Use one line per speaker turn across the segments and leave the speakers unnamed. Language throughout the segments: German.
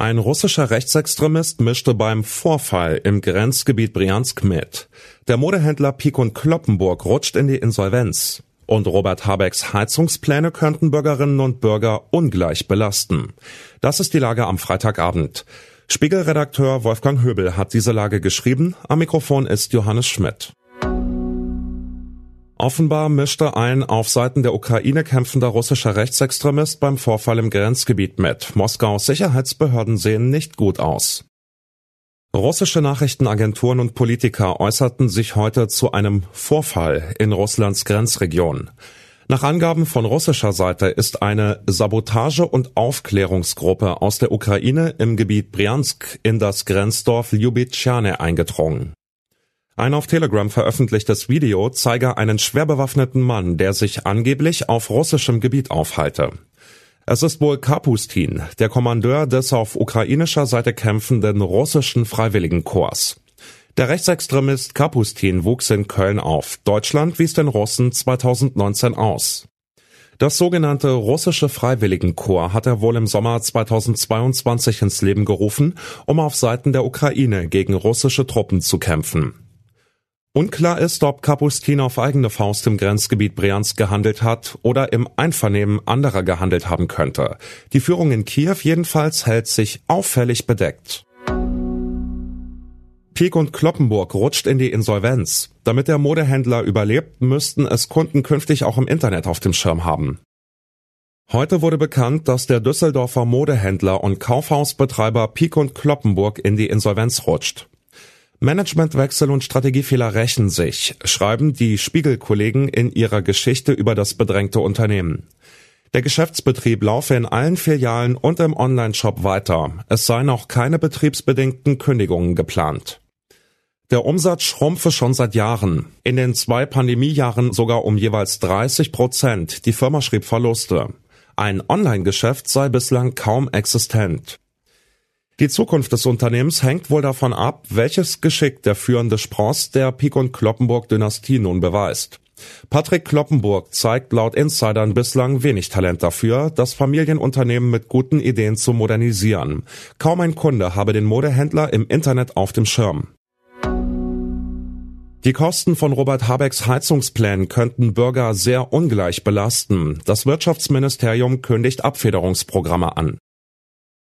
Ein russischer Rechtsextremist mischte beim Vorfall im Grenzgebiet Briansk mit. Der Modehändler Pikun Kloppenburg rutscht in die Insolvenz. Und Robert Habecks Heizungspläne könnten Bürgerinnen und Bürger ungleich belasten. Das ist die Lage am Freitagabend. Spiegelredakteur Wolfgang Höbel hat diese Lage geschrieben. Am Mikrofon ist Johannes Schmidt. Offenbar mischte ein auf Seiten der Ukraine kämpfender russischer Rechtsextremist beim Vorfall im Grenzgebiet mit. Moskaus Sicherheitsbehörden sehen nicht gut aus. Russische Nachrichtenagenturen und Politiker äußerten sich heute zu einem Vorfall in Russlands Grenzregion. Nach Angaben von russischer Seite ist eine Sabotage- und Aufklärungsgruppe aus der Ukraine im Gebiet Bryansk in das Grenzdorf Ljubitschane eingedrungen. Ein auf Telegram veröffentlichtes Video zeige einen schwer bewaffneten Mann, der sich angeblich auf russischem Gebiet aufhalte. Es ist wohl Kapustin, der Kommandeur des auf ukrainischer Seite kämpfenden russischen Freiwilligenkorps. Der Rechtsextremist Kapustin wuchs in Köln auf. Deutschland wies den Russen 2019 aus. Das sogenannte russische Freiwilligenkorps hat er wohl im Sommer 2022 ins Leben gerufen, um auf Seiten der Ukraine gegen russische Truppen zu kämpfen. Unklar ist, ob Kapustin auf eigene Faust im Grenzgebiet Briansk gehandelt hat oder im Einvernehmen anderer gehandelt haben könnte. Die Führung in Kiew jedenfalls hält sich auffällig bedeckt. Pieck und Kloppenburg rutscht in die Insolvenz. Damit der Modehändler überlebt, müssten es Kunden künftig auch im Internet auf dem Schirm haben. Heute wurde bekannt, dass der Düsseldorfer Modehändler und Kaufhausbetreiber Pieck und Kloppenburg in die Insolvenz rutscht. Managementwechsel und Strategiefehler rächen sich, schreiben die Spiegelkollegen in ihrer Geschichte über das bedrängte Unternehmen. Der Geschäftsbetrieb laufe in allen Filialen und im Onlineshop weiter. Es seien auch keine betriebsbedingten Kündigungen geplant. Der Umsatz schrumpfe schon seit Jahren. In den zwei Pandemiejahren sogar um jeweils 30 Prozent. Die Firma schrieb Verluste. Ein Online-Geschäft sei bislang kaum existent. Die Zukunft des Unternehmens hängt wohl davon ab, welches Geschick der führende Spross der Pik- und Kloppenburg-Dynastie nun beweist. Patrick Kloppenburg zeigt laut Insidern bislang wenig Talent dafür, das Familienunternehmen mit guten Ideen zu modernisieren. Kaum ein Kunde habe den Modehändler im Internet auf dem Schirm. Die Kosten von Robert Habecks Heizungsplänen könnten Bürger sehr ungleich belasten. Das Wirtschaftsministerium kündigt Abfederungsprogramme an.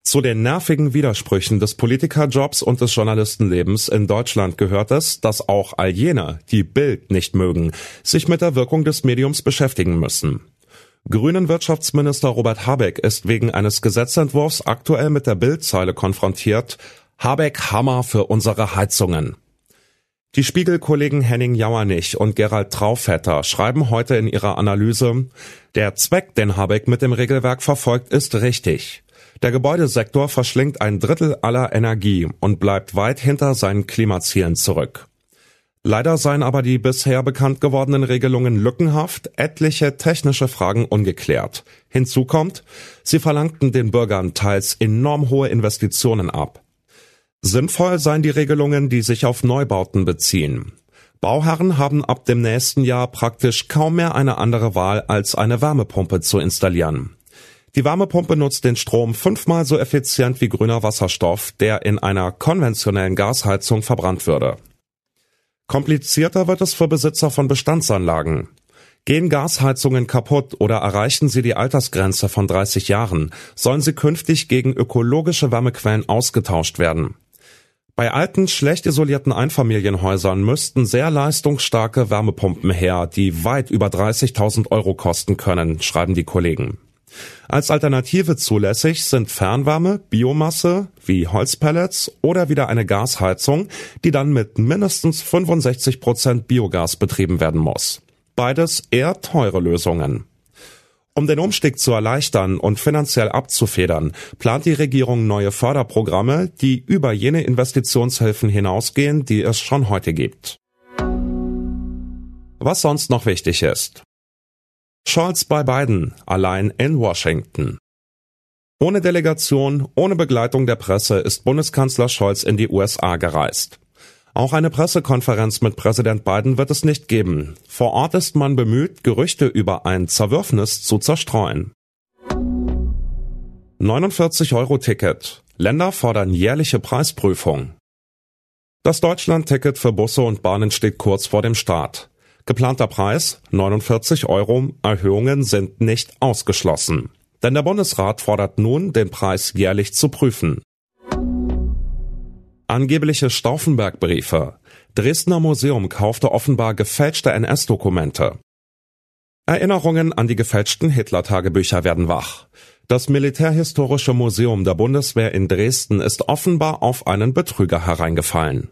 Zu den nervigen Widersprüchen des Politikerjobs und des Journalistenlebens in Deutschland gehört es, dass auch all jene, die Bild nicht mögen, sich mit der Wirkung des Mediums beschäftigen müssen. Grünen Wirtschaftsminister Robert Habeck ist wegen eines Gesetzentwurfs aktuell mit der Bildzeile konfrontiert, Habeck Hammer für unsere Heizungen. Die Spiegelkollegen Henning Jauernich und Gerald Traufetter schreiben heute in ihrer Analyse, der Zweck, den Habeck mit dem Regelwerk verfolgt, ist richtig. Der Gebäudesektor verschlingt ein Drittel aller Energie und bleibt weit hinter seinen Klimazielen zurück. Leider seien aber die bisher bekannt gewordenen Regelungen lückenhaft, etliche technische Fragen ungeklärt. Hinzu kommt, sie verlangten den Bürgern teils enorm hohe Investitionen ab. Sinnvoll seien die Regelungen, die sich auf Neubauten beziehen. Bauherren haben ab dem nächsten Jahr praktisch kaum mehr eine andere Wahl, als eine Wärmepumpe zu installieren. Die Wärmepumpe nutzt den Strom fünfmal so effizient wie grüner Wasserstoff, der in einer konventionellen Gasheizung verbrannt würde. Komplizierter wird es für Besitzer von Bestandsanlagen. Gehen Gasheizungen kaputt oder erreichen sie die Altersgrenze von 30 Jahren, sollen sie künftig gegen ökologische Wärmequellen ausgetauscht werden. Bei alten, schlecht isolierten Einfamilienhäusern müssten sehr leistungsstarke Wärmepumpen her, die weit über 30.000 Euro kosten können, schreiben die Kollegen. Als Alternative zulässig sind Fernwärme, Biomasse wie Holzpellets oder wieder eine Gasheizung, die dann mit mindestens 65 Prozent Biogas betrieben werden muss. Beides eher teure Lösungen. Um den Umstieg zu erleichtern und finanziell abzufedern, plant die Regierung neue Förderprogramme, die über jene Investitionshilfen hinausgehen, die es schon heute gibt. Was sonst noch wichtig ist. Scholz bei Biden, allein in Washington. Ohne Delegation, ohne Begleitung der Presse ist Bundeskanzler Scholz in die USA gereist. Auch eine Pressekonferenz mit Präsident Biden wird es nicht geben. Vor Ort ist man bemüht, Gerüchte über ein Zerwürfnis zu zerstreuen. 49-Euro-Ticket. Länder fordern jährliche Preisprüfung. Das Deutschland-Ticket für Busse und Bahnen steht kurz vor dem Start. Geplanter Preis 49 Euro. Erhöhungen sind nicht ausgeschlossen. Denn der Bundesrat fordert nun, den Preis jährlich zu prüfen. Angebliche Stauffenberg-Briefe. Dresdner Museum kaufte offenbar gefälschte NS-Dokumente. Erinnerungen an die gefälschten Hitler-Tagebücher werden wach. Das Militärhistorische Museum der Bundeswehr in Dresden ist offenbar auf einen Betrüger hereingefallen.